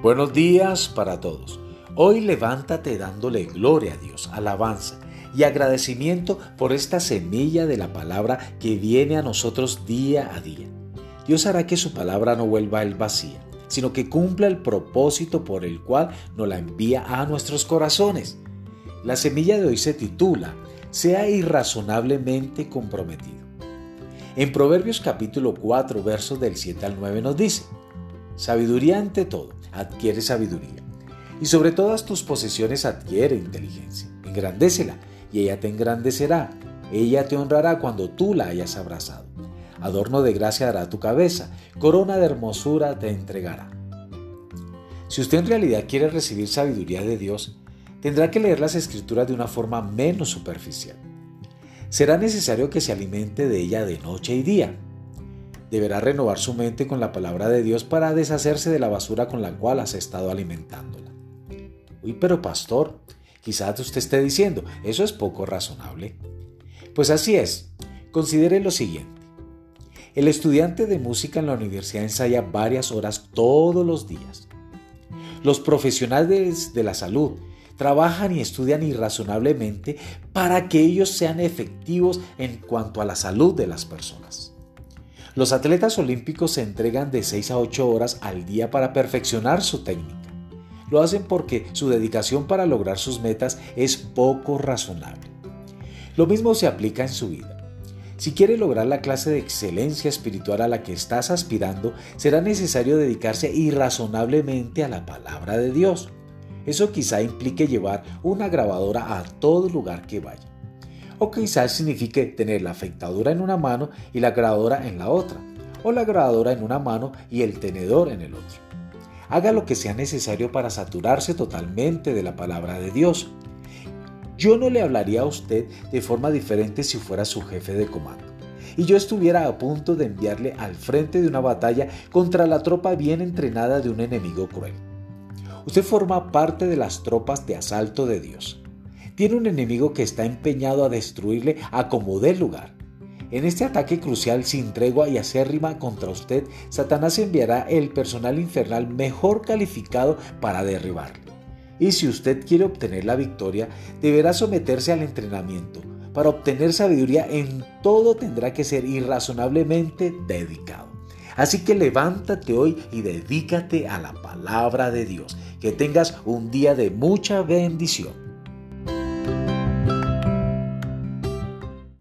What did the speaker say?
Buenos días para todos. Hoy levántate dándole gloria a Dios, alabanza y agradecimiento por esta semilla de la palabra que viene a nosotros día a día. Dios hará que su palabra no vuelva el vacía, sino que cumpla el propósito por el cual nos la envía a nuestros corazones. La semilla de hoy se titula Sea irrazonablemente comprometido. En Proverbios capítulo 4 versos del 7 al 9 nos dice, Sabiduría ante todo, adquiere sabiduría. Y sobre todas tus posesiones adquiere inteligencia. Engrandécela y ella te engrandecerá. Ella te honrará cuando tú la hayas abrazado. Adorno de gracia dará tu cabeza, corona de hermosura te entregará. Si usted en realidad quiere recibir sabiduría de Dios, tendrá que leer las escrituras de una forma menos superficial. Será necesario que se alimente de ella de noche y día deberá renovar su mente con la palabra de Dios para deshacerse de la basura con la cual has estado alimentándola. Uy, pero pastor, quizás usted esté diciendo, eso es poco razonable. Pues así es. Considere lo siguiente. El estudiante de música en la universidad ensaya varias horas todos los días. Los profesionales de la salud trabajan y estudian irrazonablemente para que ellos sean efectivos en cuanto a la salud de las personas. Los atletas olímpicos se entregan de 6 a 8 horas al día para perfeccionar su técnica. Lo hacen porque su dedicación para lograr sus metas es poco razonable. Lo mismo se aplica en su vida. Si quiere lograr la clase de excelencia espiritual a la que estás aspirando, será necesario dedicarse irrazonablemente a la palabra de Dios. Eso quizá implique llevar una grabadora a todo lugar que vaya o quizás signifique tener la afectadura en una mano y la grabadora en la otra, o la grabadora en una mano y el tenedor en el otro. Haga lo que sea necesario para saturarse totalmente de la palabra de Dios. Yo no le hablaría a usted de forma diferente si fuera su jefe de comando y yo estuviera a punto de enviarle al frente de una batalla contra la tropa bien entrenada de un enemigo cruel. Usted forma parte de las tropas de asalto de Dios tiene un enemigo que está empeñado a destruirle a como dé lugar. En este ataque crucial sin tregua y acérrima contra usted, Satanás enviará el personal infernal mejor calificado para derribarle. Y si usted quiere obtener la victoria, deberá someterse al entrenamiento. Para obtener sabiduría en todo tendrá que ser irrazonablemente dedicado. Así que levántate hoy y dedícate a la palabra de Dios. Que tengas un día de mucha bendición.